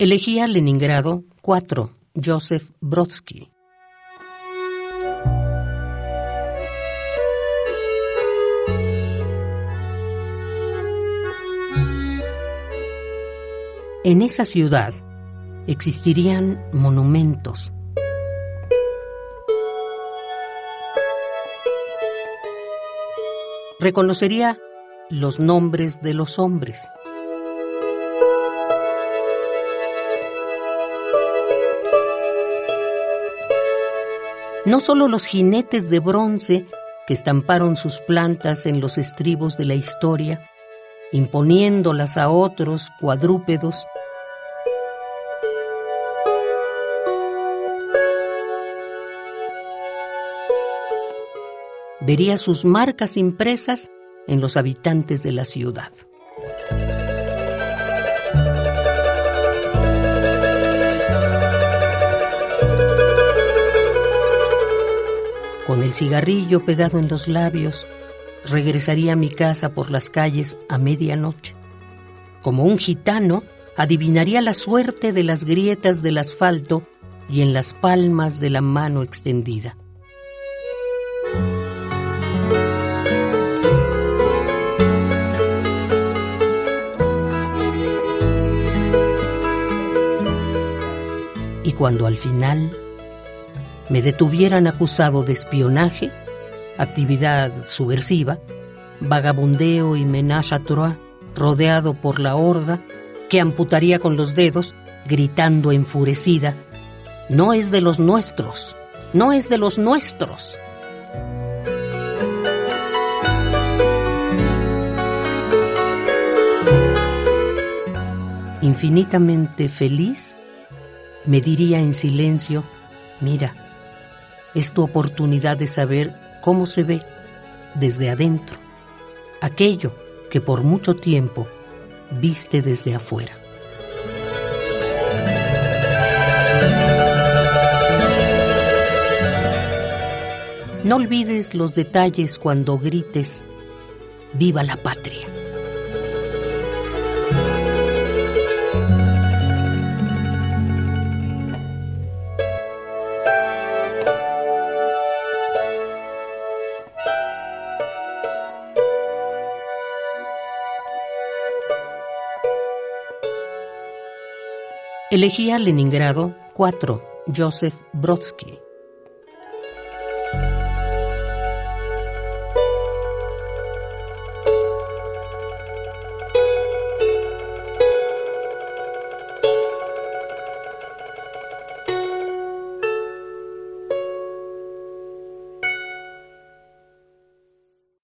Elegía Leningrado 4. Joseph Brodsky. En esa ciudad existirían monumentos. Reconocería los nombres de los hombres. No solo los jinetes de bronce que estamparon sus plantas en los estribos de la historia, imponiéndolas a otros cuadrúpedos, vería sus marcas impresas en los habitantes de la ciudad. Con el cigarrillo pegado en los labios, regresaría a mi casa por las calles a medianoche. Como un gitano, adivinaría la suerte de las grietas del asfalto y en las palmas de la mano extendida. Y cuando al final me detuvieran acusado de espionaje, actividad subversiva, vagabundeo y menage à trois, rodeado por la horda, que amputaría con los dedos, gritando enfurecida, no es de los nuestros, no es de los nuestros. Infinitamente feliz, me diría en silencio, mira, es tu oportunidad de saber cómo se ve desde adentro aquello que por mucho tiempo viste desde afuera. No olvides los detalles cuando grites, viva la patria. Elegía Leningrado 4. Joseph Brodsky.